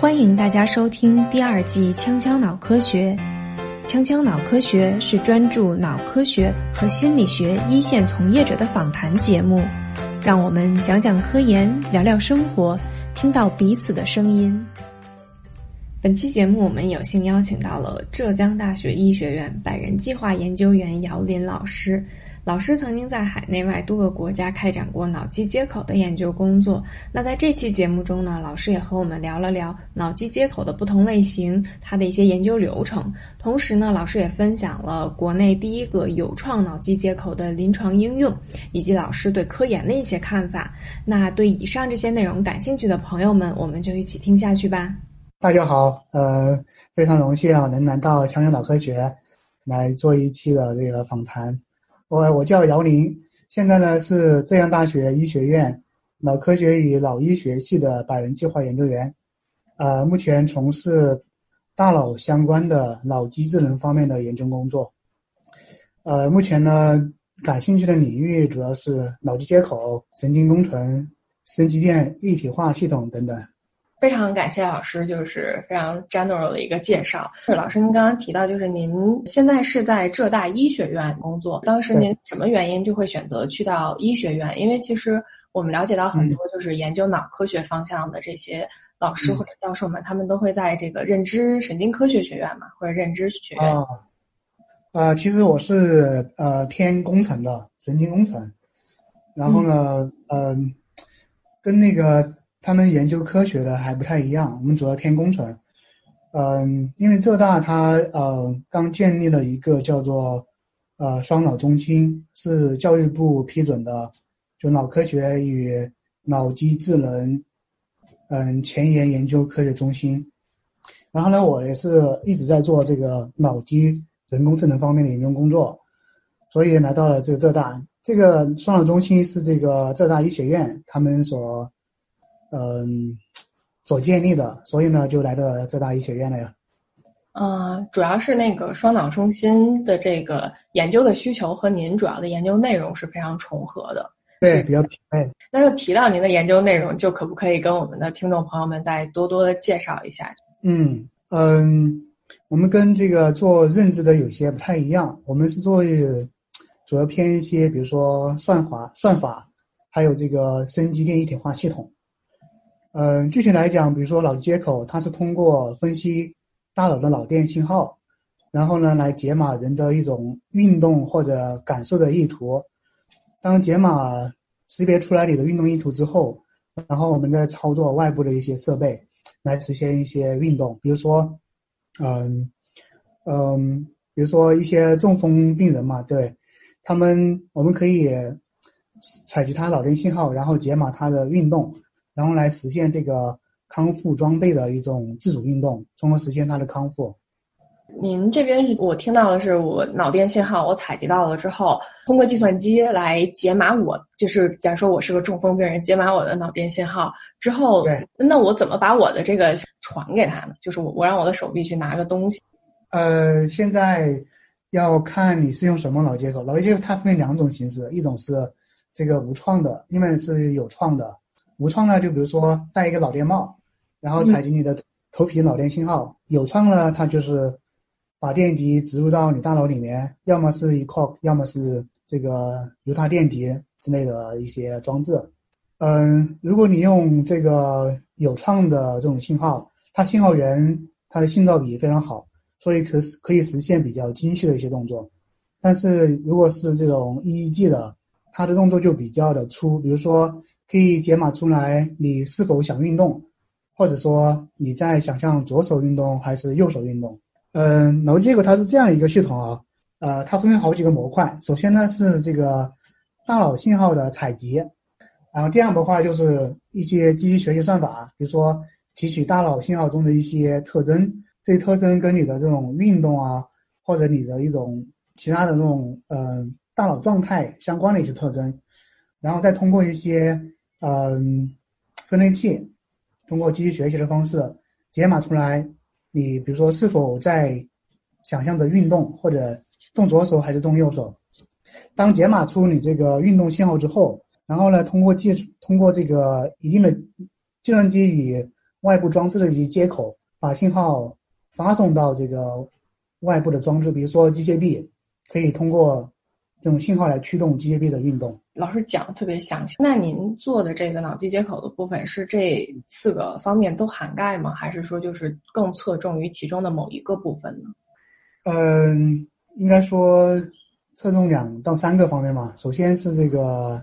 欢迎大家收听第二季《锵锵脑科学》。锵锵脑科学是专注脑科学和心理学一线从业者的访谈节目，让我们讲讲科研，聊聊生活，听到彼此的声音。本期节目，我们有幸邀请到了浙江大学医学院百人计划研究员姚林老师。老师曾经在海内外多个国家开展过脑机接口的研究工作。那在这期节目中呢，老师也和我们聊了聊脑机接口的不同类型，它的一些研究流程。同时呢，老师也分享了国内第一个有创脑机接口的临床应用，以及老师对科研的一些看法。那对以上这些内容感兴趣的朋友们，我们就一起听下去吧。大家好，呃，非常荣幸啊，能来到强生脑科学来做一期的这个访谈。我我叫姚林，现在呢是浙江大学医学院脑科学与脑医学系的百人计划研究员，呃，目前从事大脑相关的脑机智能方面的研究工作。呃，目前呢感兴趣的领域主要是脑机接口、神经工程、神经电一体化系统等等。非常感谢老师，就是非常 general 的一个介绍。是老师，您刚刚提到，就是您现在是在浙大医学院工作。当时您什么原因就会选择去到医学院？因为其实我们了解到很多就是研究脑科学方向的这些老师或者教授们，他们都会在这个认知神经科学学院嘛，或者认知学院。呃，其实我是呃偏工程的，神经工程。然后呢，嗯，跟那个。他们研究科学的还不太一样，我们主要偏工程。嗯，因为浙大它呃刚建立了一个叫做呃双脑中心，是教育部批准的，就脑科学与脑机智能嗯前沿研究科学中心。然后呢，我也是一直在做这个脑机人工智能方面的研究工作，所以来到了这个浙大。这个双脑中心是这个浙大医学院他们所。嗯，所建立的，所以呢，就来到浙大医学院了呀。嗯，主要是那个双脑中心的这个研究的需求和您主要的研究内容是非常重合的。对，比较匹配。那就提到您的研究内容，就可不可以跟我们的听众朋友们再多多的介绍一下？嗯嗯，我们跟这个做认知的有些不太一样，我们是做主要偏一些，比如说算法、算法，还有这个生机电一体化系统。嗯，具体来讲，比如说脑机接口，它是通过分析大脑的脑电信号，然后呢来解码人的一种运动或者感受的意图。当解码识别出来你的运动意图之后，然后我们再操作外部的一些设备来实现一些运动。比如说，嗯嗯，比如说一些中风病人嘛，对他们，我们可以采集他脑电信号，然后解码他的运动。然后来实现这个康复装备的一种自主运动，从而实现它的康复。您这边我听到的是，我脑电信号我采集到了之后，通过计算机来解码我，就是假如说我是个中风病人，解码我的脑电信号之后，那我怎么把我的这个传给他呢？就是我我让我的手臂去拿个东西。呃，现在要看你是用什么脑接口，脑接口它分两种形式，一种是这个无创的，另外是有创的。无创呢，就比如说戴一个脑电帽，然后采集你的头皮脑电信号；有创呢，它就是把电极植入到你大脑里面，要么是一 c 要么是这个犹他电极之类的一些装置。嗯，如果你用这个有创的这种信号，它信号源它的信噪比非常好，所以可可以实现比较精细的一些动作。但是如果是这种 EEG 的，它的动作就比较的粗，比如说。可以解码出来你是否想运动，或者说你在想象左手运动还是右手运动。嗯，脑机接口它是这样一个系统啊，呃，它分为好几个模块。首先呢是这个大脑信号的采集，然后第二模块就是一些机器学习算法，比如说提取大脑信号中的一些特征，这些特征跟你的这种运动啊，或者你的一种其他的那种嗯大脑状态相关的一些特征，然后再通过一些嗯，分类器通过机器学习的方式解码出来，你比如说是否在想象着运动，或者动左手还是动右手。当解码出你这个运动信号之后，然后呢，通过计通过这个一定的计算机与外部装置的一些接口，把信号发送到这个外部的装置，比如说机械臂，可以通过这种信号来驱动机械臂的运动。老师讲的特别详细。那您做的这个脑机接口的部分是这四个方面都涵盖吗？还是说就是更侧重于其中的某一个部分呢？嗯，应该说侧重两到三个方面嘛。首先是这个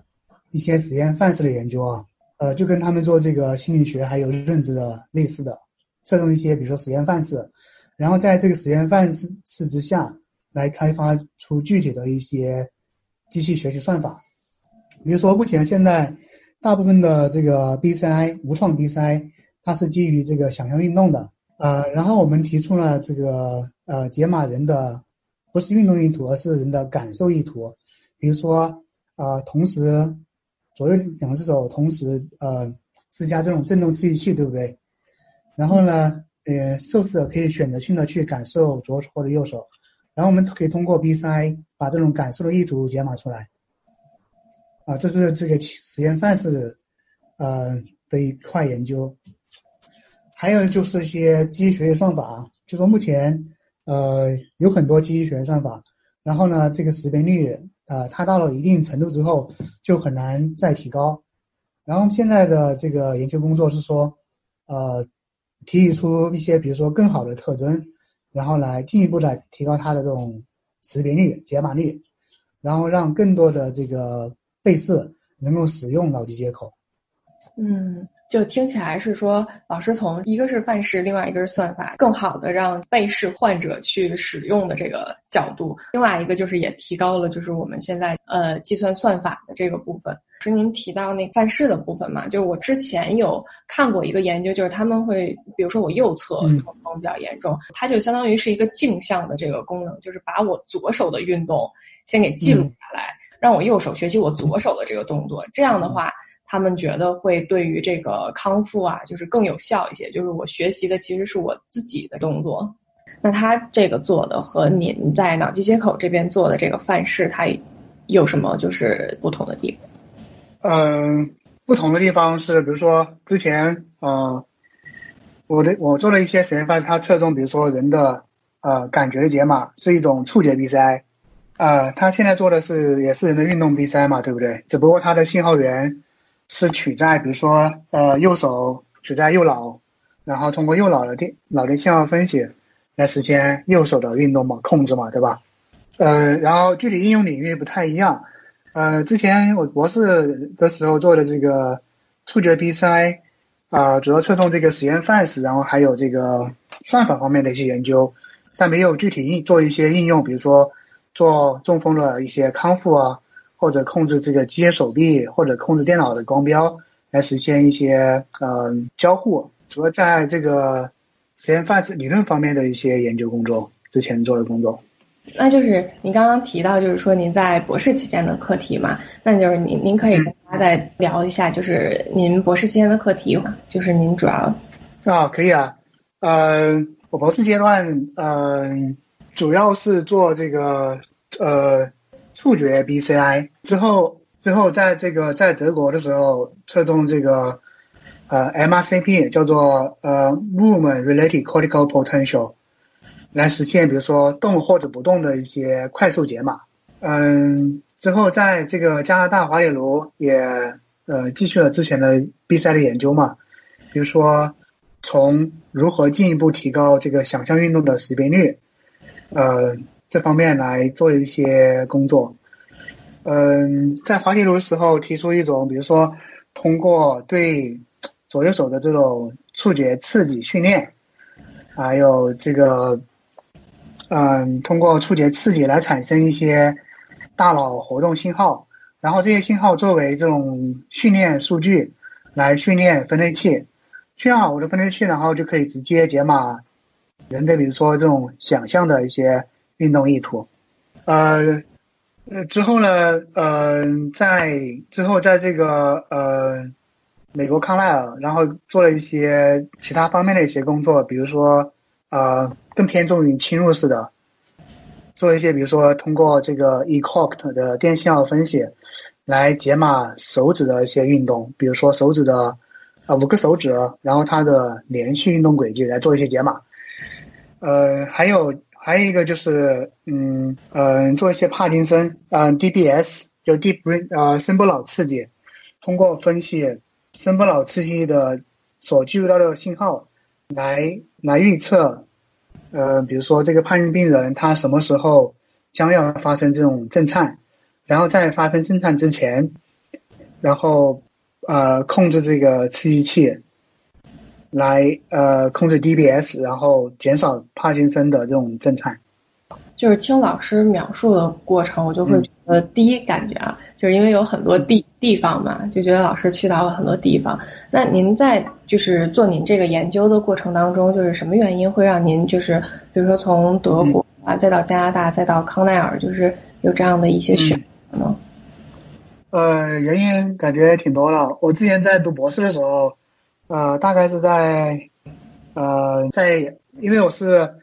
一些实验范式的研究啊，呃，就跟他们做这个心理学还有认知的类似的，侧重一些比如说实验范式，然后在这个实验范式之下来开发出具体的一些机器学习算法。比如说，目前现在大部分的这个 BCI 无创 BCI，它是基于这个想象运动的，呃，然后我们提出了这个呃解码人的不是运动意图，而是人的感受意图。比如说，呃，同时左右两只手同时呃施加这种振动刺激器，对不对？然后呢，呃，受试者可以选择性的去感受左手或者右手，然后我们可以通过 BCI 把这种感受的意图解码出来。啊，这是这个实验范式，呃的一块研究。还有就是一些机器学习算法，就说目前呃有很多机器学习算法，然后呢，这个识别率呃它到了一定程度之后就很难再提高。然后现在的这个研究工作是说，呃提取出一些比如说更好的特征，然后来进一步的提高它的这种识别率、解码率，然后让更多的这个。类似能够使用脑机接口，嗯，就听起来是说，老师从一个是范式，另外一个是算法，更好的让被试患者去使用的这个角度，另外一个就是也提高了，就是我们现在呃计算算法的这个部分。是您提到那范式的部分嘛？就我之前有看过一个研究，就是他们会，比如说我右侧中风比较严重，它就相当于是一个镜像的这个功能，就是把我左手的运动先给记录下来。让我右手学习我左手的这个动作，这样的话，他们觉得会对于这个康复啊，就是更有效一些。就是我学习的其实是我自己的动作，那他这个做的和您在脑机接口这边做的这个范式，它有什么就是不同的地方？嗯，不同的地方是，比如说之前，呃，我的我做了一些实验范式，它侧重比如说人的呃感觉的解码，是一种触觉 BCI。呃，他现在做的是也是人的运动 BCI 嘛，对不对？只不过它的信号源是取在比如说呃右手取在右脑，然后通过右脑的电脑电信号分析来实现右手的运动嘛，控制嘛，对吧？呃，然后具体应用领域不太一样。呃，之前我博士的时候做的这个触觉 BCI 啊，主要侧重这个实验范式，然后还有这个算法方面的一些研究，但没有具体应做一些应用，比如说。做中风的一些康复啊，或者控制这个机械手臂，或者控制电脑的光标，来实现一些呃交互。主要在这个实验范式理论方面的一些研究工作，之前做的工作。那就是您刚刚提到，就是说您在博士期间的课题嘛？那就是您您可以跟大家再聊一下，就是您博士期间的课题？就是您主要啊，可以啊，呃，我博士阶段，嗯。主要是做这个呃触觉 BCI 之后，之后在这个在德国的时候侧重这个呃 MRCP 叫做呃 Movement Related Cortical Potential 来实现，比如说动或者不动的一些快速解码。嗯，之后在这个加拿大滑铁卢也呃继续了之前的 BCI 的研究嘛，比如说从如何进一步提高这个想象运动的识别率。呃，这方面来做一些工作。嗯，在滑铁卢的时候提出一种，比如说通过对左右手的这种触觉刺激训练，还有这个，嗯，通过触觉刺激来产生一些大脑活动信号，然后这些信号作为这种训练数据来训练分类器，训练好我的分类器，然后就可以直接解码。人的比如说这种想象的一些运动意图，呃，之后呢，呃，在之后在这个呃美国康奈尔，然后做了一些其他方面的一些工作，比如说呃更偏重于侵入式的，做一些比如说通过这个 eCoct 的电信号分析来解码手指的一些运动，比如说手指的呃五个手指，然后它的连续运动轨迹来做一些解码。呃，还有还有一个就是，嗯呃，做一些帕金森，嗯、DBS 就 Deep Brain 呃深波脑刺激，通过分析深波脑刺激的所记录到的信号，来来预测，呃，比如说这个帕金病人他什么时候将要发生这种震颤，然后在发生震颤之前，然后呃控制这个刺激器，来呃控制 DBS，然后减少帕金森的这种震颤。就是听老师描述的过程，我就会觉得第一感觉啊，就是因为有很多地地方嘛，就觉得老师去到了很多地方。那您在就是做您这个研究的过程当中，就是什么原因会让您就是比如说从德国啊，再到加拿大，再到康奈尔，就是有这样的一些选择呢？呃，原因感觉挺多了。我之前在读博士的时候，呃，大概是在呃在，因为我是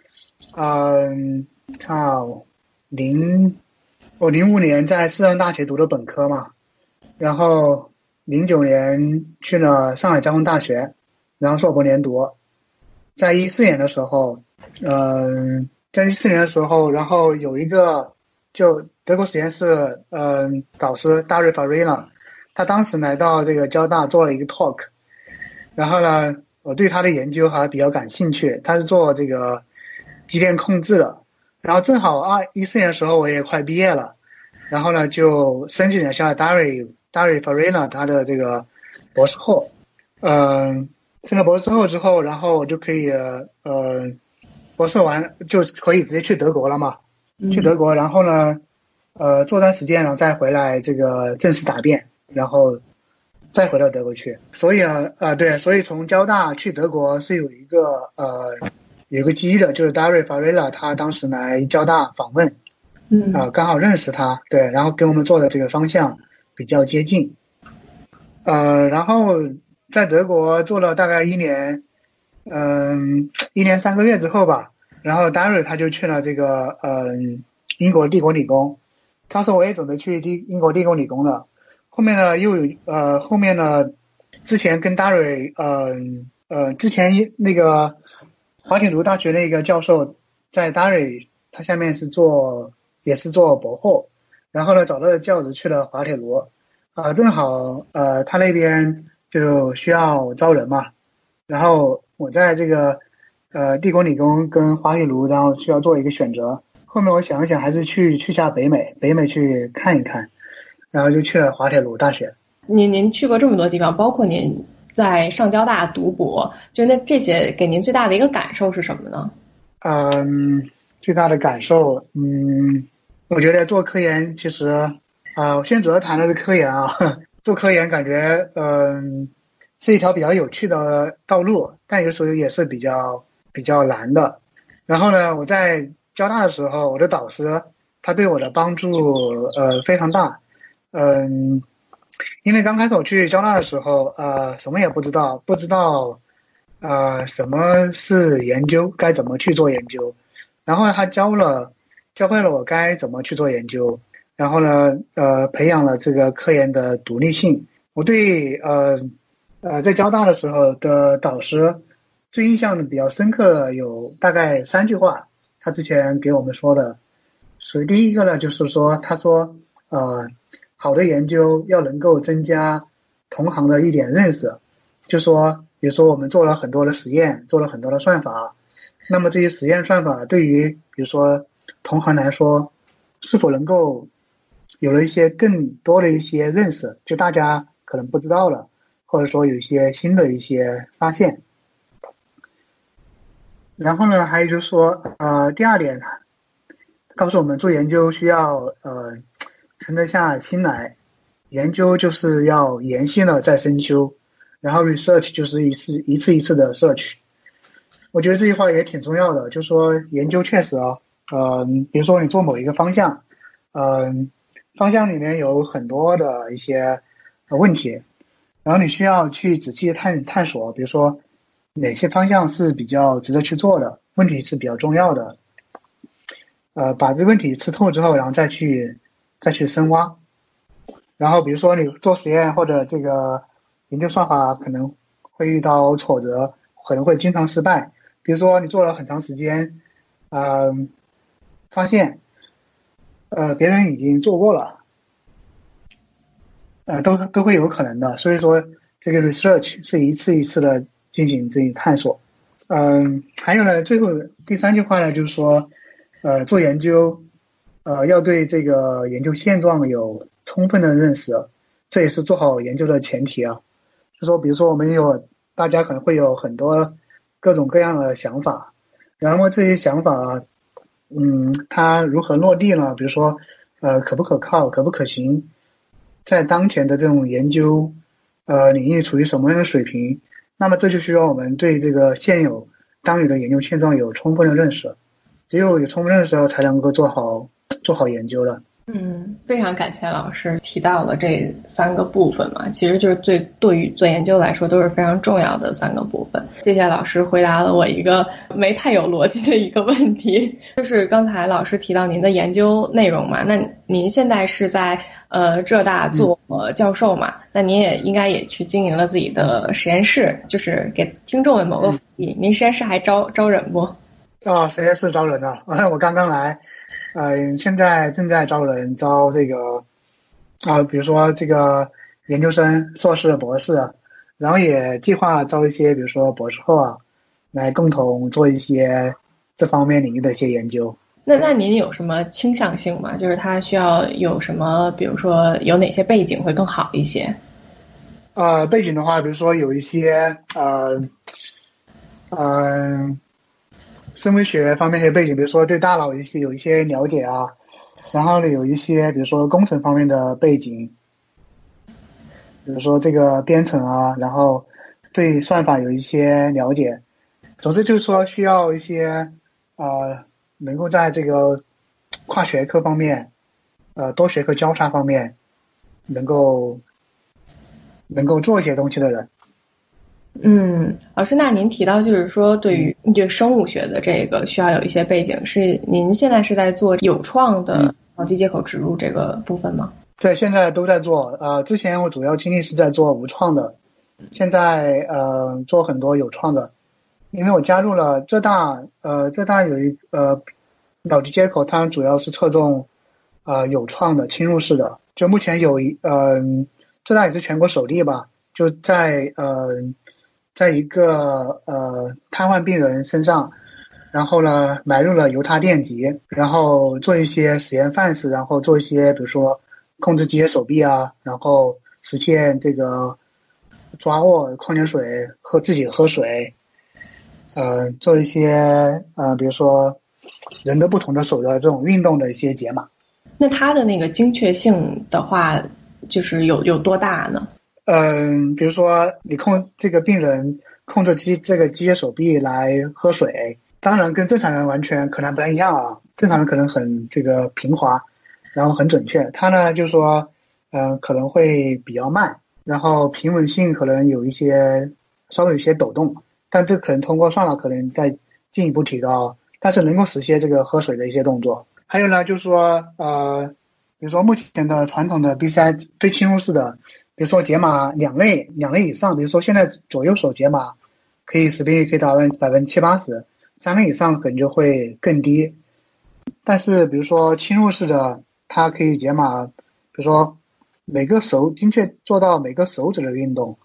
嗯、啊零我零五年在四川大学读的本科嘛，然后零九年去了上海交通大学，然后硕博连读，在一四年的时候，嗯、在一四年的时候，然后有一个就德国实验室，嗯、导师 Dario Farina，他当时来到这个交大做了一个 talk，然后呢，我对他的研究还比较感兴趣，他是做这个机电控制的，然后正好二一四年的时候我也快毕业了，然后呢就申请了一下 Dario Dario Farina 他的这个博士后，嗯、申了博士后之后，然后我就可以呃博士完就可以直接去德国了嘛。去德国，然后呢，呃，做段时间，然后再回来这个正式答辩，然后再回到德国去。所以呢，呃，对，所以从交大去德国是有一个呃有一个机遇的，就是 Dario Farella 他当时来交大访问，嗯。啊、刚好认识他，对，然后跟我们做的这个方向比较接近，呃，然后在德国做了大概一年，嗯、一年三个月之后吧，然后 Dario 他就去了这个嗯、英国帝国理工，当时我也准备去英英国帝国理工的，后面呢又有呃后面呢，之前跟 dari 嗯呃之前那个滑铁卢大学那个教授在 dari 他下面是做也是做博后，然后呢找到了教职去了滑铁卢，啊、正好呃他那边就需要招人嘛，然后我在这个呃帝国理工跟滑铁卢，然后需要做一个选择。后面我想了想，还是去去下北美，北美去看一看，然后就去了滑铁卢大学。您您去过这么多地方，包括您在上交大读博，就那这些给您最大的一个感受是什么呢？嗯，最大的感受，嗯，我觉得做科研其实，啊、我现在主要谈的是科研啊，做科研感觉，嗯，是一条比较有趣的道路，但有时候也是比较比较难的。然后呢，我在交大的时候，我的导师他对我的帮助，呃，非常大，嗯，因为刚开始我去交大的时候，呃，什么也不知道，不知道。呃，什么是研究？该怎么去做研究？然后他教了，教会了我该怎么去做研究。然后呢，呃，培养了这个科研的独立性。我对呃呃在交大的时候的导师最印象比较深刻的有大概三句话，他之前给我们说的。所以第一个呢，就是说，他说，呃，好的研究要能够增加同行的一点认识，就说。比如说，我们做了很多的实验，做了很多的算法，那么这些实验算法对于比如说同行来说，是否能够有了一些更多的一些认识，就大家可能不知道了，或者说有一些新的一些发现。然后呢，还有就是说，呃，第二点，告诉我们做研究需要呃沉得下心来，研究就是要研析了再深究。然后 research 就是一次一次一次的 search，我觉得这句话也挺重要的，就是说研究确实啊，呃，比如说你做某一个方向，嗯、方向里面有很多的一些问题，然后你需要去仔细探探索，比如说哪些方向是比较值得去做的，问题是比较重要的，呃，把这个问题吃透之后，然后再去再去深挖，然后比如说你做实验或者这个。研究算法可能会遇到挫折，可能会经常失败。比如说你做了很长时间，嗯，发现，呃，别人已经做过了，呃，都都会有可能的。所以说，这个 research 是一次一次的进行这些探索。嗯，还有呢，最后第三句话呢，就是说，呃，做研究，呃，要对这个研究现状有充分的认识，这也是做好研究的前提啊。就说，比如说我们有大家可能会有很多。各种各样的想法，然后这些想法，嗯，它如何落地呢？比如说，呃，可不可靠，可不可行，在当前的这种研究，呃，领域处于什么样的水平？那么这就需要我们对这个现有当有的研究现状有充分的认识，只有有充分认识后，才能够做好做好研究了。嗯，非常感谢老师提到了这三个部分嘛，其实就是最对于做研究来说都是非常重要的三个部分。谢谢老师回答了我一个没太有逻辑的一个问题，就是刚才老师提到您的研究内容嘛，那您现在是在呃浙大做教授嘛，那您也应该也去经营了自己的实验室，就是给听众们某个福利，您实验室还招招人不？啊，实验室招人呢，我刚刚来。呃，现在正在招人，招这个啊，比如说这个研究生、硕士、博士，然后也计划招一些，比如说博士后啊，来共同做一些这方面领域的一些研究。那那您有什么倾向性吗？就是他需要有什么，比如说有哪些背景会更好一些？呃，背景的话，比如说有一些呃，嗯。生物学方面的背景，比如说对大脑一些有一些了解啊，然后呢有一些比如说工程方面的背景，比如说这个编程啊，然后对算法有一些了解。总之就是说需要一些呃能够在这个跨学科方面，呃多学科交叉方面，能够能够做一些东西的人。嗯，老师，那您提到就是说，对于对生物学的这个需要有一些背景，是您现在是在做有创的脑机接口植入这个部分吗？对，现在都在做。呃，之前我主要精力是在做无创的，现在呃做很多有创的，因为我加入了浙大，呃，浙大有一呃脑机接口，它主要是侧重呃有创的侵入式的，就目前有一呃浙大也是全国首例吧，就在呃。在一个呃瘫痪病人身上，然后呢埋入了犹他电极，然后做一些实验范式，然后做一些比如说控制机械手臂啊，然后实现这个抓握矿泉水喝自己喝水，呃做一些呃比如说人的不同的手的这种运动的一些解码。那它的那个精确性的话，就是有有多大呢？嗯，比如说你控这个病人控制机这个机械手臂来喝水，当然跟正常人完全可能不太一样啊。正常人可能很这个平滑，然后很准确，他呢就是说，嗯，可能会比较慢，然后平稳性可能有一些稍微有些抖动，但这可能通过算法可能再进一步提高，但是能够实现这个喝水的一些动作。还有呢，就是说呃，比如说目前的传统的 BCI 非侵入式的。比如说解码两类两类以上，比如说现在左右手解码可以识别率可以达到百分之七八十，三类以上可能就会更低。但是比如说侵入式的，它可以解码，比如说每个手精确做到每个手指的运动，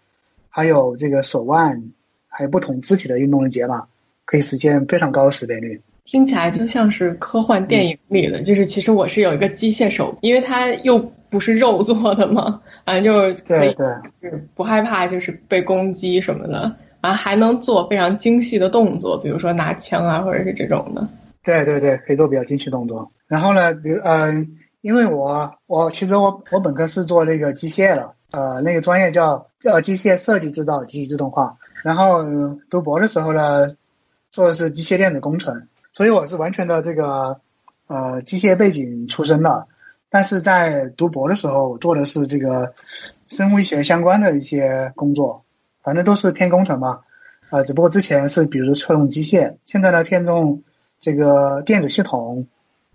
还有这个手腕，还有不同肢体的运动的解码，可以实现非常高的识别率。听起来就像是科幻电影里的，就是其实我是有一个机械手，因为它又不是肉做的嘛，反正就可以是不害怕就是被攻击什么的，完还能做非常精细的动作，比如说拿枪啊或者是这种的。对对对，可以做比较精细动作。然后呢，比如嗯，因为我我其实我我本科是做那个机械的，呃，那个专业叫叫机械设计制造机器自动化。然后读博的时候呢，做的是机械电子工程。所以我是完全的这个呃机械背景出身的，但是在读博的时候做的是这个生物医学相关的一些工作，反正都是偏工程嘛，啊，只不过之前是比如侧重机械，现在呢偏重这个电子系统，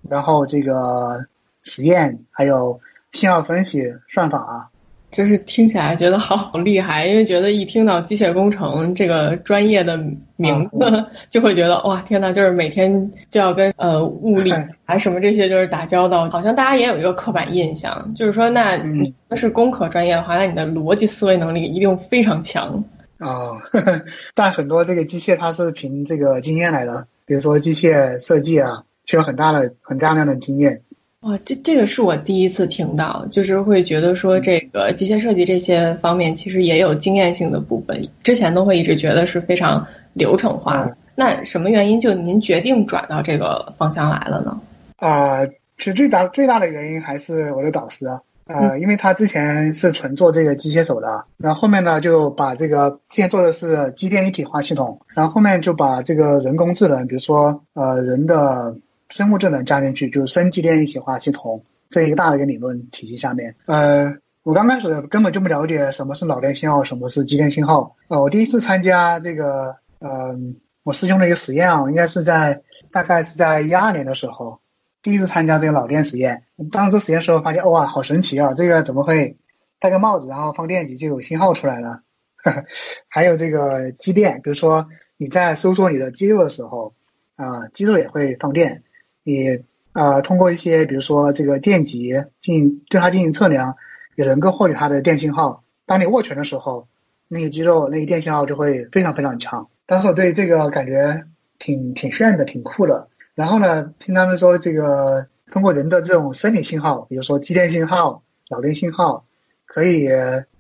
然后这个实验还有信号分析算法，就是听起来觉得好厉害，因为觉得一听到机械工程这个专业的名字，就会觉得哇天呐，就是每天就要跟呃物理 啊什么这些就是打交道，好像大家也有一个刻板印象，就是说那你那是工科专业的话，那你的逻辑思维能力一定非常强。哦，但很多这个机械它是凭这个经验来的，比如说机械设计啊，需要很大的很大量的经验。哇，这这个是我第一次听到，就是会觉得说这个机械设计这些方面其实也有经验性的部分，之前都会一直觉得是非常流程化。那什么原因就您决定转到这个方向来了呢？啊，其实最大最大的原因还是我的导师，呃，因为他之前是纯做这个机械手的，然后后面呢就把这个现在做的是机电一体化系统，然后后面就把这个人工智能，比如说呃人的。生物智能加进去就是生机电一体化系统这一个大的一个理论体系下面，呃，我刚开始根本就不了解什么是脑电信号，什么是机电信号。呃，我第一次参加这个，呃，我师兄的一个实验啊，应该是在大概是在一二年的时候，第一次参加这个脑电实验。当时实验时候发现，哇，好神奇啊！这个怎么会戴个帽子，然后放电极就有信号出来了？还有这个机电，比如说你在收缩你的肌肉的时候，啊，肌肉也会放电。你呃通过一些比如说这个电极进对它进行测量，也能够获取它的电信号。当你握拳的时候，那个肌肉那个电信号就会非常非常强。当时我对这个感觉挺挺炫的，挺酷的。然后呢，听他们说这个通过人的这种生理信号，比如说肌电信号、脑电信号，可以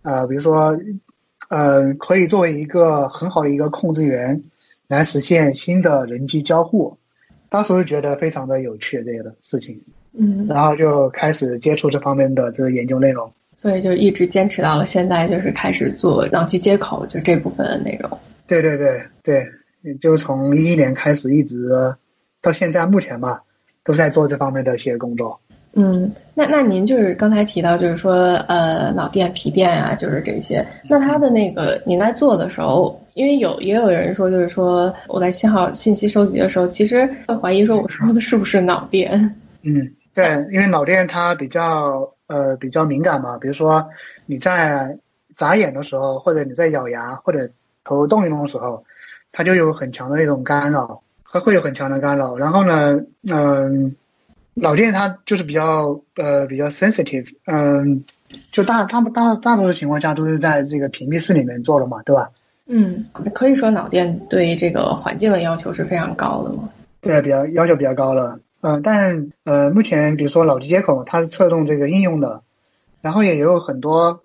呃比如说呃可以作为一个很好的一个控制源，来实现新的人机交互。当时就觉得非常的有趣这个的事情，嗯，然后就开始接触这方面的这个研究内容，所以就一直坚持到了现在，就是开始做脑机接口就这部分的内容。对对对对，就从一一年开始一直到现在目前吧，都在做这方面的一些工作。嗯，那那您就是刚才提到，就是说呃脑电、皮电啊，就是这些。那它的那个您在做的时候，因为有也有人说，就是说我在信号信息收集的时候，其实会怀疑说我说的是不是脑电。嗯，对，因为脑电它比较呃比较敏感嘛，比如说你在眨眼的时候，或者你在咬牙或者头动一动的时候，它就有很强的那种干扰，它会有很强的干扰。然后呢，嗯。脑电它就是比较呃比较 sensitive，嗯，就大大大大多数情况下都是在这个屏蔽室里面做的嘛，对吧？嗯，可以说脑电对这个环境的要求是非常高的嘛。对，比较要求比较高了，嗯，但呃目前比如说脑机接口它是侧重这个应用的，然后也有很多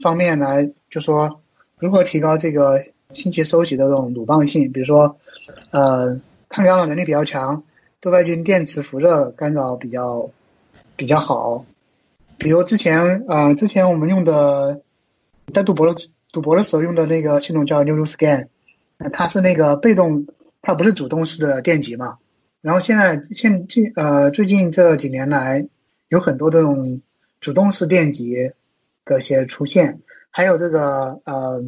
方面来就说如何提高这个信息收集的这种鲁棒性，比如说呃抗干扰能力比较强。多外径电磁辐射干扰比较比较好，比如之前呃之前我们用的在赌博的赌博的时候用的那个系统叫 NeuroScan，它是那个被动，它不是主动式的电极嘛。然后现在现近呃最近这几年来有很多这种主动式电极的一些出现，还有这个呃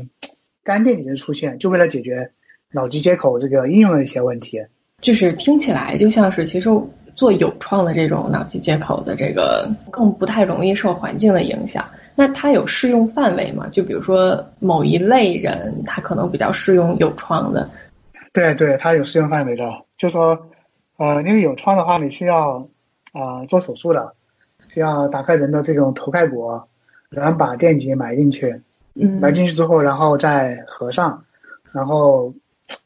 干电极的出现，就为了解决脑机接口这个应用的一些问题。就是听起来就像是，其实做有创的这种脑机接口的这个更不太容易受环境的影响。那它有适用范围吗？就比如说某一类人，他可能比较适用有创的。对对，它有适用范围的。就说呃，因为有创的话，你需要啊做手术的，需要打开人的这种头盖骨，然后把电极埋进去，嗯，埋进去之后，然后再合上，然后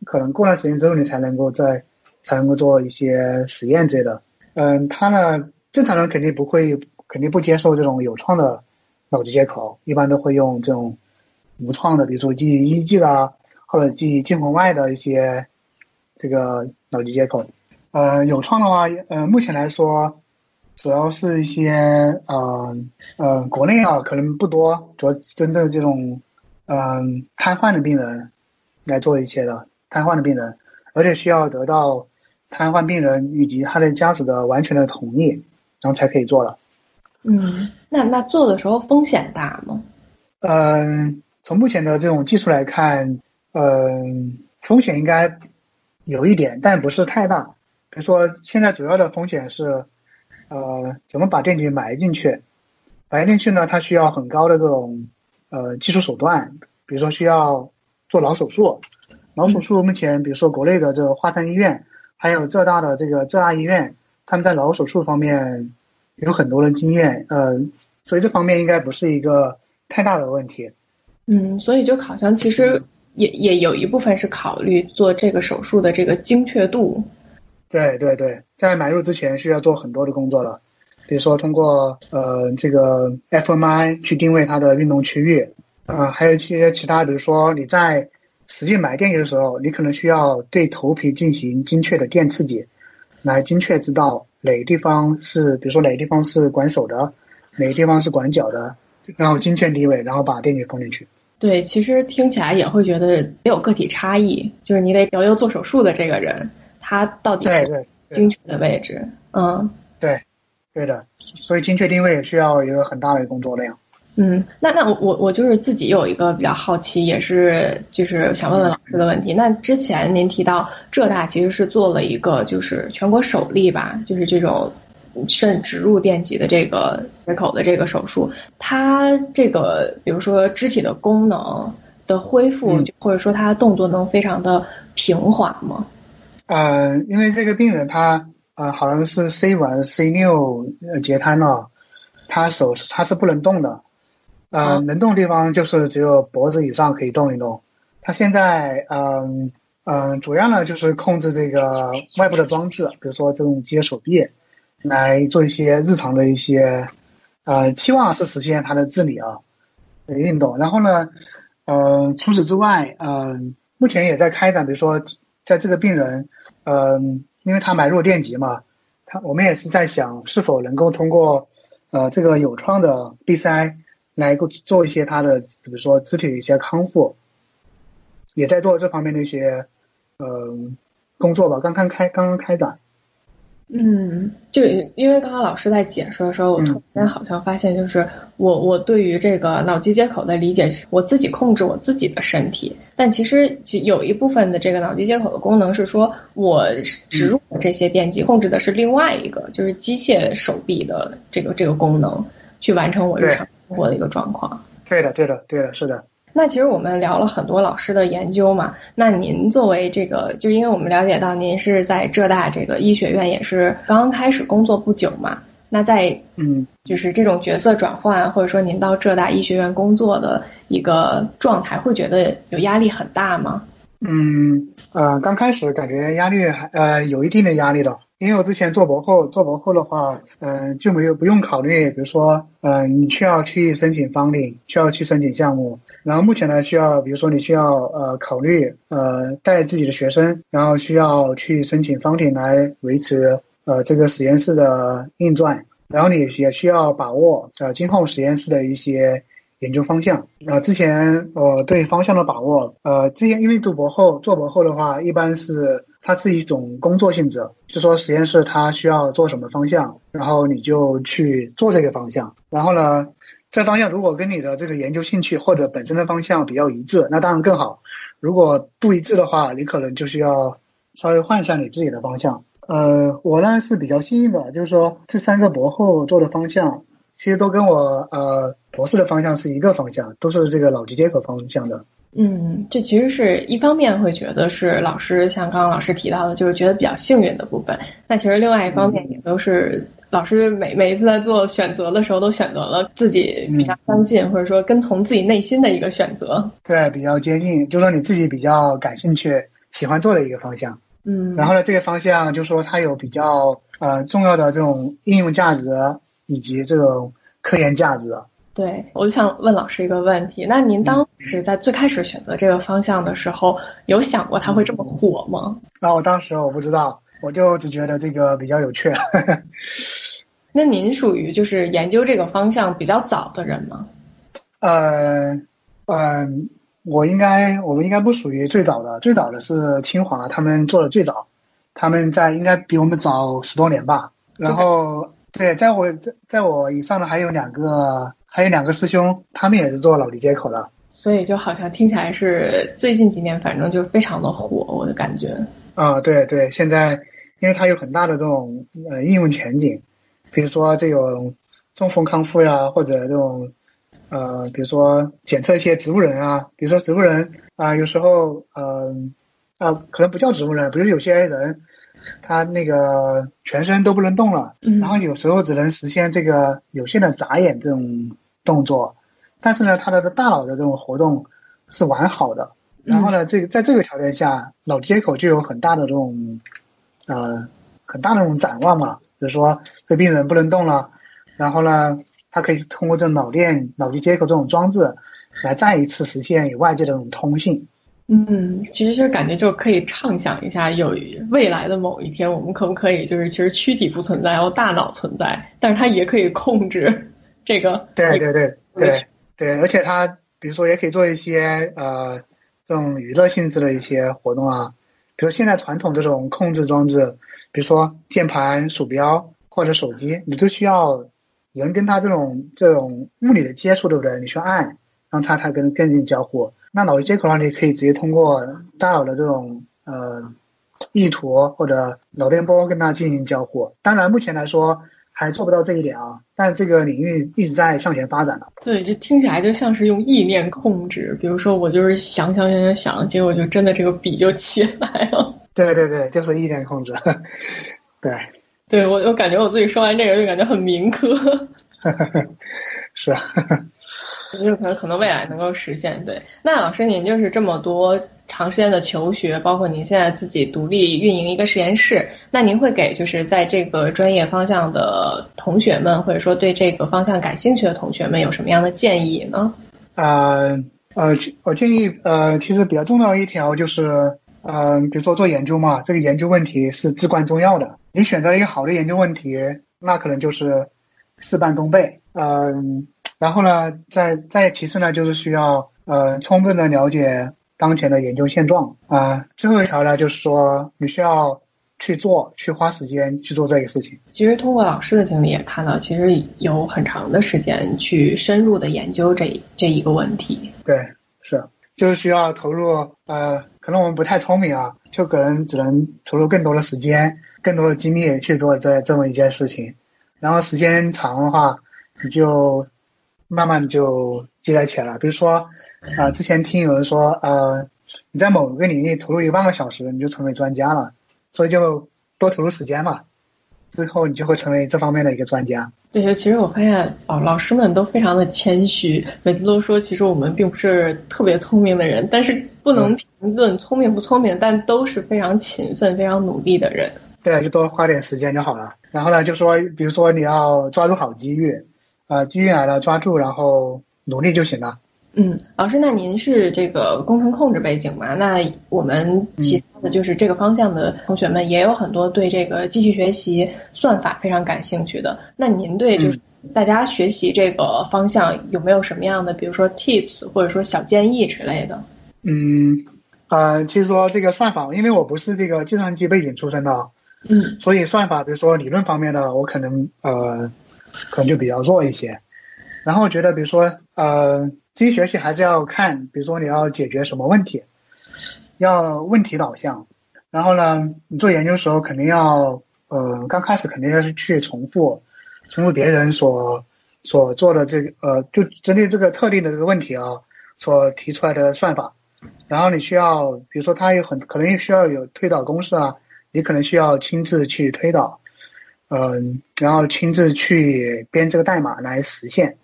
可能过段时间之后，你才能够再。才能够做一些实验之类的。嗯，他呢，正常人肯定不会，肯定不接受这种有创的脑机接口，一般都会用这种无创的，比如说基于 EEG 的，或者基于近红外的一些这个脑机接口。呃，有创的话，呃，目前来说，主要是一些呃呃国内啊可能不多，主要针对这种嗯瘫痪的病人来做一些的，瘫痪的病人，而且需要得到。瘫痪病人以及他的家属的完全的同意，然后才可以做了。嗯，那那做的时候风险大吗？嗯，从目前的这种技术来看，嗯，风险应该有一点，但不是太大。比如说，现在主要的风险是，呃，怎么把电极埋进去？埋进去呢，它需要很高的这种呃技术手段，比如说需要做脑手术。脑手术目前，比如说国内的这个华山医院，还有浙大的这个浙大医院，他们在脑手术方面有很多的经验，呃，所以这方面应该不是一个太大的问题。嗯，所以就好像其实也也有一部分是考虑做这个手术的这个精确度。对对对，在买入之前需要做很多的工作了，比如说通过呃这个 fMRI 去定位它的运动区域，啊，还有一些其他，比如说你在实际买电极的时候，你可能需要对头皮进行精确的电刺激，来精确知道哪个地方是，比如说哪个地方是管手的，哪个地方是管脚的，然后精确定位，然后把电极放进去。对，其实听起来也会觉得也有个体差异，就是你得要求做手术的这个人，他到底是精确的位置。嗯，对，对的，所以精确定位需要一个很大的工作量。嗯，那那我我我就是自己有一个比较好奇，也是就是想问问老师的问题。那之前您提到浙大其实是做了一个就是全国首例吧，就是这种肾植入电极的这个接口的这个手术，它这个比如说肢体的功能的恢复，或者说它动作能非常的平缓吗？呃，因为这个病人他呃好像是 C 五 C 六截瘫了，他手他是不能动的。呃，能动的地方就是只有脖子以上可以动一动。他现在，嗯嗯，主要呢就是控制这个外部的装置，比如说这种机械手臂，来做一些日常的一些，呃，期望是实现它的自理啊的运动。然后呢，嗯，除此之外，嗯，目前也在开展，比如说在这个病人，嗯，因为他买入电极嘛，他我们也是在想是否能够通过，呃，这个有创的 BCI。来够做一些他的，比如说肢体的一些康复，也在做这方面的一些呃工作吧。刚刚开刚刚开展。嗯，就因为刚刚老师在解释的时候，我突然好像发现，就是我我对于这个脑机接口的理解，我自己控制我自己的身体，但其实有一部分的这个脑机接口的功能是说，我植入这些电极控制的是另外一个，就是机械手臂的这个这个功能，去完成我日常。活的一个状况，对的，对的，对的，是的。那其实我们聊了很多老师的研究嘛，那您作为这个，就因为我们了解到您是在浙大这个医学院也是刚刚开始工作不久嘛，那在嗯，就是这种角色转换，或者说您到浙大医学院工作的一个状态，会觉得有压力很大吗？嗯，呃，刚开始感觉压力还呃有一定的压力的。因为我之前做博后，做博后的话，嗯，就没有不用考虑，比如说，嗯，你需要去申请 funding，需要去申请项目，然后目前呢，需要，比如说你需要呃考虑呃带自己的学生，然后需要去申请 funding 来维持呃这个实验室的运转，然后你也需要把握呃今后实验室的一些研究方向。呃，之前我对方向的把握，呃，之前因为读博后做博后的话，一般是。它是一种工作性质，就说实验室它需要做什么方向，然后你就去做这个方向。然后呢，这方向如果跟你的这个研究兴趣或者本身的方向比较一致，那当然更好。如果不一致的话，你可能就需要稍微换一下你自己的方向。呃，我呢是比较幸运的，就是说这三个博后做的方向，其实都跟我呃博士的方向是一个方向，都是这个脑机接口方向的。嗯，这其实是一方面会觉得是老师像刚刚老师提到的，就是觉得比较幸运的部分。那其实另外一方面也都是老师每每一次在做选择的时候，都选择了自己比较相近，或者说跟从自己内心的一个选择。对，比较接近，就说你自己比较感兴趣、喜欢做的一个方向。嗯。然后呢，这个方向就说它有比较呃重要的这种应用价值以及这种科研价值。对，我就想问老师一个问题，那您当时在最开始选择这个方向的时候，有想过它会这么火吗？那我当时我不知道，我就只觉得这个比较有趣。那您属于就是研究这个方向比较早的人吗？呃，嗯，我应该，我们应该不属于最早的，最早的是清华，他们做的最早，他们在应该比我们早十多年吧。然后，对，在我在在我以上的还有两个。还有两个师兄，他们也是做脑力接口的，所以就好像听起来是最近几年，反正就非常的火，我的感觉。啊，对对，现在因为它有很大的这种呃应用前景，比如说这种中风康复呀，或者这种呃，比如说检测一些植物人啊，比如说植物人啊，有时候呃啊，可能不叫植物人，比如有些人他那个全身都不能动了，然后有时候只能实现这个有限的眨眼这种动作，但是呢，他的大脑的这种活动是完好的。然后呢，这个在这个条件下，脑接口就有很大的这种呃很大的这种展望嘛，比如说这病人不能动了，然后呢，他可以通过这脑电脑机接口这种装置来再一次实现与外界的这种通信。嗯，其实就感觉就可以畅想一下，有未来的某一天，我们可不可以就是其实躯体不存在，然后大脑存在，但是它也可以控制这个。对对对对对，而且它比如说也可以做一些呃。这种娱乐性质的一些活动啊，比如现在传统这种控制装置，比如说键盘、鼠标或者手机，你都需要人跟它这种这种物理的接触，对不对？你去按，让它它跟跟你交互。那脑机接口上，你可以直接通过大脑的这种呃意图或者脑电波跟它进行交互。当然，目前来说。还做不到这一点啊，但这个领域一直在向前发展的。对，这听起来就像是用意念控制，比如说我就是想想想想想，结果就真的这个笔就起来了。对对对，就是意念控制。对。对我，我感觉我自己说完这个就感觉很民科。是啊。就是可能可能未来能够实现。对，那老师您就是这么多。长时间的求学，包括您现在自己独立运营一个实验室，那您会给就是在这个专业方向的同学们，或者说对这个方向感兴趣的同学们，有什么样的建议呢？呃呃，我建议呃，其实比较重要一条就是，嗯，比如说做研究嘛，这个研究问题是至关重要的。你选择了一个好的研究问题，那可能就是事半功倍。嗯，然后呢，再再其次呢，就是需要呃充分的了解。当前的研究现状啊，最后一条呢，就是说你需要去做，去花时间去做这个事情。其实通过老师的经历也看到，其实有很长的时间去深入的研究这这一个问题。对，是，就是需要投入呃，可能我们不太聪明啊，就可能只能投入更多的时间、更多的精力去做这这么一件事情。然后时间长的话，你就慢慢就积累起来了。比如说。啊，之前听有人说，呃，你在某个领域投入一万个小时，你就成为专家了，所以就多投入时间嘛，之后你就会成为这方面的一个专家。对，其实我发现，哦，老师们都非常的谦虚，每次都说，其实我们并不是特别聪明的人，但是不能评论聪明不聪明，但都是非常勤奋、非常努力的人。对，就多花点时间就好了。然后呢，就说，比如说你要抓住好机遇，啊，机遇来了抓住，然后努力就行了。嗯，老师，那您是这个工程控制背景嘛？那我们其他的就是这个方向的同学们也有很多对这个机器学习算法非常感兴趣的。那您对就是大家学习这个方向有没有什么样的，比如说 tips 或者说小建议之类的？嗯，呃，其实说这个算法，因为我不是这个计算机背景出身的，嗯，所以算法，比如说理论方面的，我可能呃可能就比较弱一些。然后觉得，比如说呃。机器学习还是要看，比如说你要解决什么问题，要问题导向。然后呢，你做研究的时候肯定要，呃，刚开始肯定要是去重复，重复别人所所做的这个，呃，就针对这个特定的这个问题啊，所提出来的算法。然后你需要，比如说它有很可能需要有推导公式啊，你可能需要亲自去推导，嗯，然后亲自去编这个代码来实现。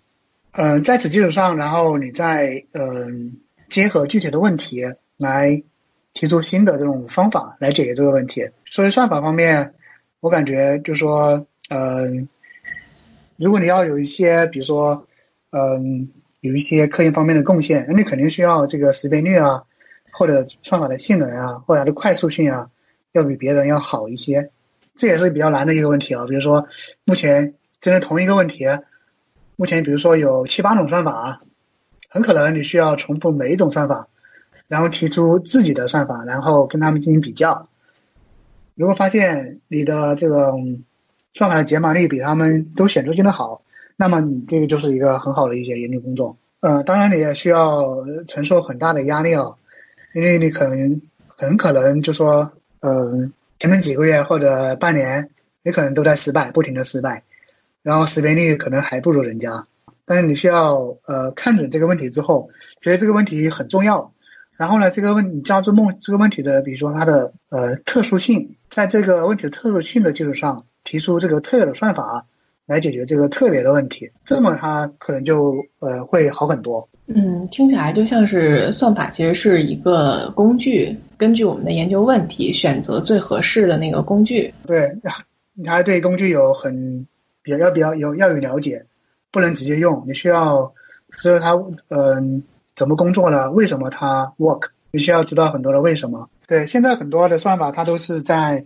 嗯，在此基础上，然后你再嗯结合具体的问题来提出新的这种方法来解决这个问题。所以算法方面，我感觉就是说，嗯，如果你要有一些，比如说，嗯，有一些科研方面的贡献，那你肯定需要这个识别率啊，或者算法的性能啊，或者它的快速性啊，要比别人要好一些。这也是比较难的一个问题啊。比如说，目前针对同一个问题。目前，比如说有七八种算法，很可能你需要重复每一种算法，然后提出自己的算法，然后跟他们进行比较。如果发现你的这个算法的解码率比他们都显著性的好，那么你这个就是一个很好的一些研究工作。呃，当然你也需要承受很大的压力哦，因为你可能很可能就说，呃，前面几个月或者半年，你可能都在失败，不停的失败。然后识别率可能还不如人家。但是你需要呃看准这个问题之后，觉得这个问题很重要，然后呢，这个问你加注梦这个问题的，比如说它的呃特殊性，在这个问题的特殊性的基础上，提出这个特有的算法来解决这个特别的问题，这么它可能就呃会好很多。嗯，听起来就像是算法其实是一个工具，根据我们的研究问题选择最合适的那个工具。对，你还对工具有很比较要比较有要有了解。不能直接用，你需要知道它嗯怎么工作呢？为什么它 work？你需要知道很多的为什么。对，现在很多的算法它都是在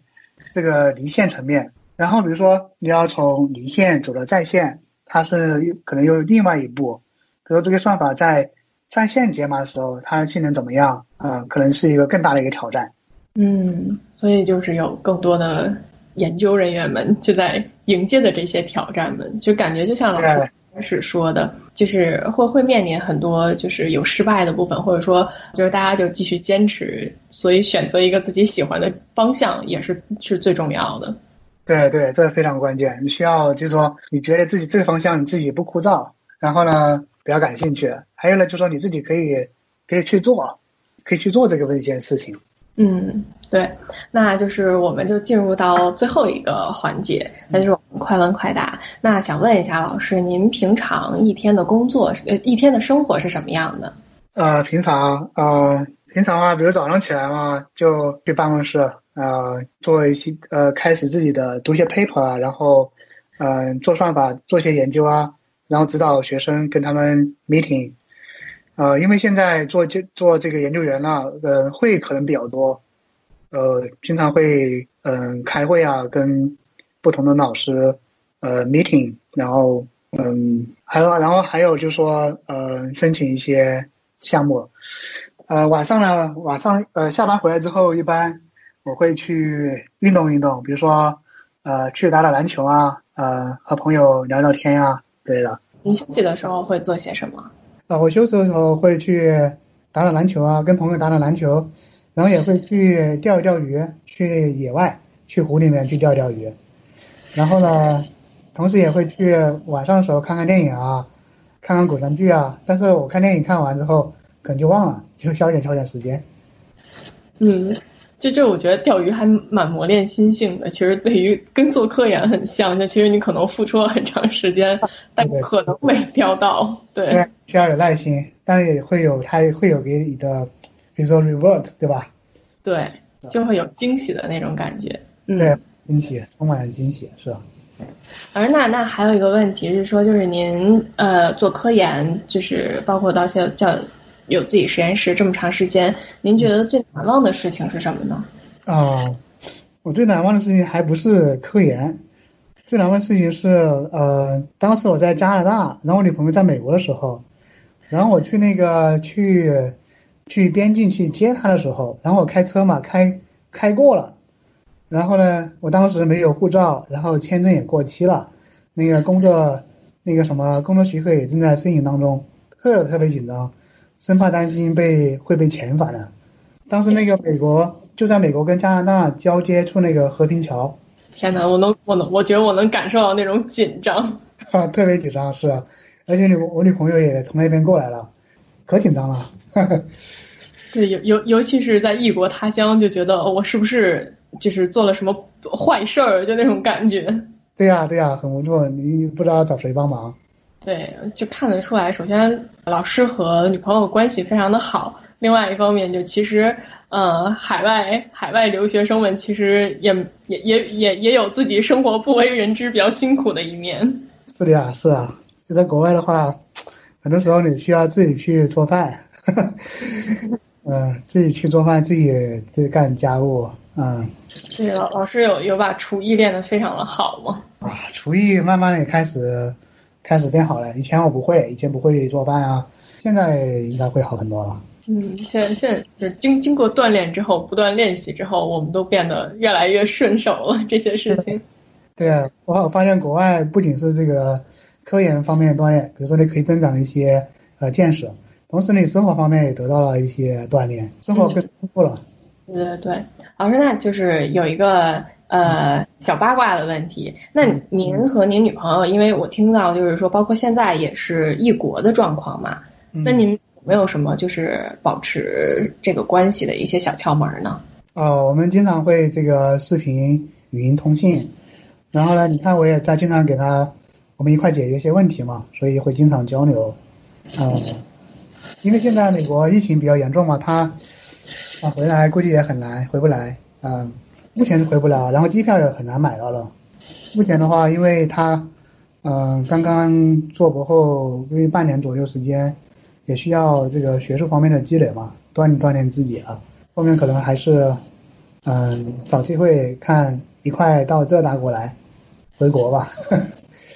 这个离线层面，然后比如说你要从离线走到在线，它是可能有另外一步。比如这个算法在在线解码的时候，它的性能怎么样？嗯，可能是一个更大的一个挑战。嗯，所以就是有更多的。研究人员们就在迎接的这些挑战们，就感觉就像老师开始说的，就是会会面临很多就是有失败的部分，或者说就是大家就继续坚持，所以选择一个自己喜欢的方向也是是最重要的。对对，这个非常关键。你需要就是说，你觉得自己这个方向你自己不枯燥，然后呢比较感兴趣，还有呢就是说你自己可以可以去做，可以去做这个一件事情。嗯，对，那就是我们就进入到最后一个环节，那就是我们快问快答。那想问一下老师，您平常一天的工作，呃，一天的生活是什么样的？呃，平常，呃，平常啊，比如早上起来嘛，就去办公室，呃，做一些，呃，开始自己的读一些 paper 啊，然后，嗯，做算法，做些研究啊，然后指导学生，跟他们 meeting。呃，因为现在做这做这个研究员呢，呃，会可能比较多，呃，经常会嗯开会啊，跟不同的老师呃 meeting，然后嗯还有然后还有就是说呃申请一些项目，呃晚上呢晚上呃下班回来之后，一般我会去运动运动，比如说呃去打打篮球啊，呃和朋友聊聊天呀之类的。你休息的时候会做些什么？啊，我休息的时候会去打打篮球啊，跟朋友打打篮球，然后也会去钓一钓鱼，去野外去湖里面去钓钓鱼，然后呢，同时也会去晚上的时候看看电影啊，看看古装剧啊，但是我看电影看完之后可能就忘了，就消遣消遣时间。嗯。就就我觉得钓鱼还蛮磨练心性的，其实对于跟做科研很像，就其实你可能付出了很长时间，但可能没钓到。对，需要有耐心，但也会有它会有给你的，比如说 reward，对吧？对，就会有惊喜的那种感觉。对，惊喜，充满了惊喜，是吧？而那那还有一个问题是说，就是您呃做科研，就是包括到现叫。有自己实验室这么长时间，您觉得最难忘的事情是什么呢？啊，我最难忘的事情还不是科研，最难忘的事情是呃，当时我在加拿大，然后我女朋友在美国的时候，然后我去那个去去边境去接她的时候，然后我开车嘛，开开过了，然后呢，我当时没有护照，然后签证也过期了，那个工作那个什么工作许可也正在申请当中，特特别紧张。生怕担心被会被遣返了。当时那个美国就在美国跟加拿大交接处那个和平桥。天呐，我能我能我觉得我能感受到那种紧张。啊，特别紧张是啊，而且女我女朋友也从那边过来了，可紧张了。对，尤尤尤其是在异国他乡，就觉得我是不是就是做了什么坏事儿，就那种感觉。对呀对呀，很无助，你不知道找谁帮忙。对，就看得出来，首先老师和女朋友关系非常的好，另外一方面就其实，呃，海外海外留学生们其实也也也也也有自己生活不为人知、比较辛苦的一面。是的呀，是啊，就在国外的话，很多时候你需要自己去做饭，嗯，自己去做饭，自己自己干家务，嗯。对，老老师有有把厨艺练得非常的好吗？啊，厨艺慢慢也开始。开始变好了，以前我不会，以前不会做饭啊，现在应该会好很多了。嗯，现在现在就是经经过锻炼之后，不断练习之后，我们都变得越来越顺手了这些事情。对啊，我我发现国外不仅是这个科研方面的锻炼，比如说你可以增长一些呃见识，同时你生活方面也得到了一些锻炼，生活更丰富了。对对对，老师，那就是有一个呃小八卦的问题。那您和您女朋友，因为我听到就是说，包括现在也是异国的状况嘛，那您有没有什么就是保持这个关系的一些小窍门呢？哦，我们经常会这个视频、语音通信，然后呢，你看我也在经常给他，我们一块解决一些问题嘛，所以会经常交流。嗯，因为现在美国疫情比较严重嘛，他啊回来估计也很难，回不来。嗯，目前是回不了，然后机票也很难买到了。目前的话，因为他嗯刚刚做博后，因为半年左右时间，也需要这个学术方面的积累嘛，锻炼锻炼自己啊。后面可能还是嗯找机会看一块到浙大过来回国吧。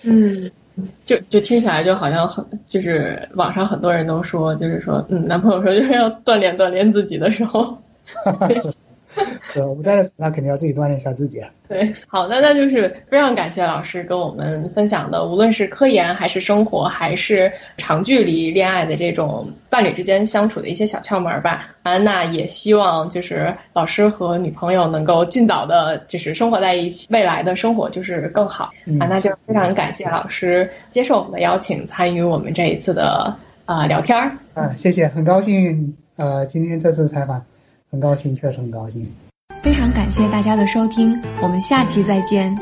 嗯。就就听起来就好像很，就是网上很多人都说，就是说，嗯，男朋友说就是要锻炼锻炼自己的时候。对，我们在的时候，那肯定要自己锻炼一下自己。对，好的，那就是非常感谢老师跟我们分享的，无论是科研还是生活，还是长距离恋爱的这种伴侣之间相处的一些小窍门吧。安娜也希望就是老师和女朋友能够尽早的，就是生活在一起，未来的生活就是更好。啊，那就非常感谢老师接受我们的邀请，参与我们这一次的啊聊天儿。啊，谢谢，很高兴呃今天这次采访。很高兴，确实很高兴。非常感谢大家的收听，我们下期再见。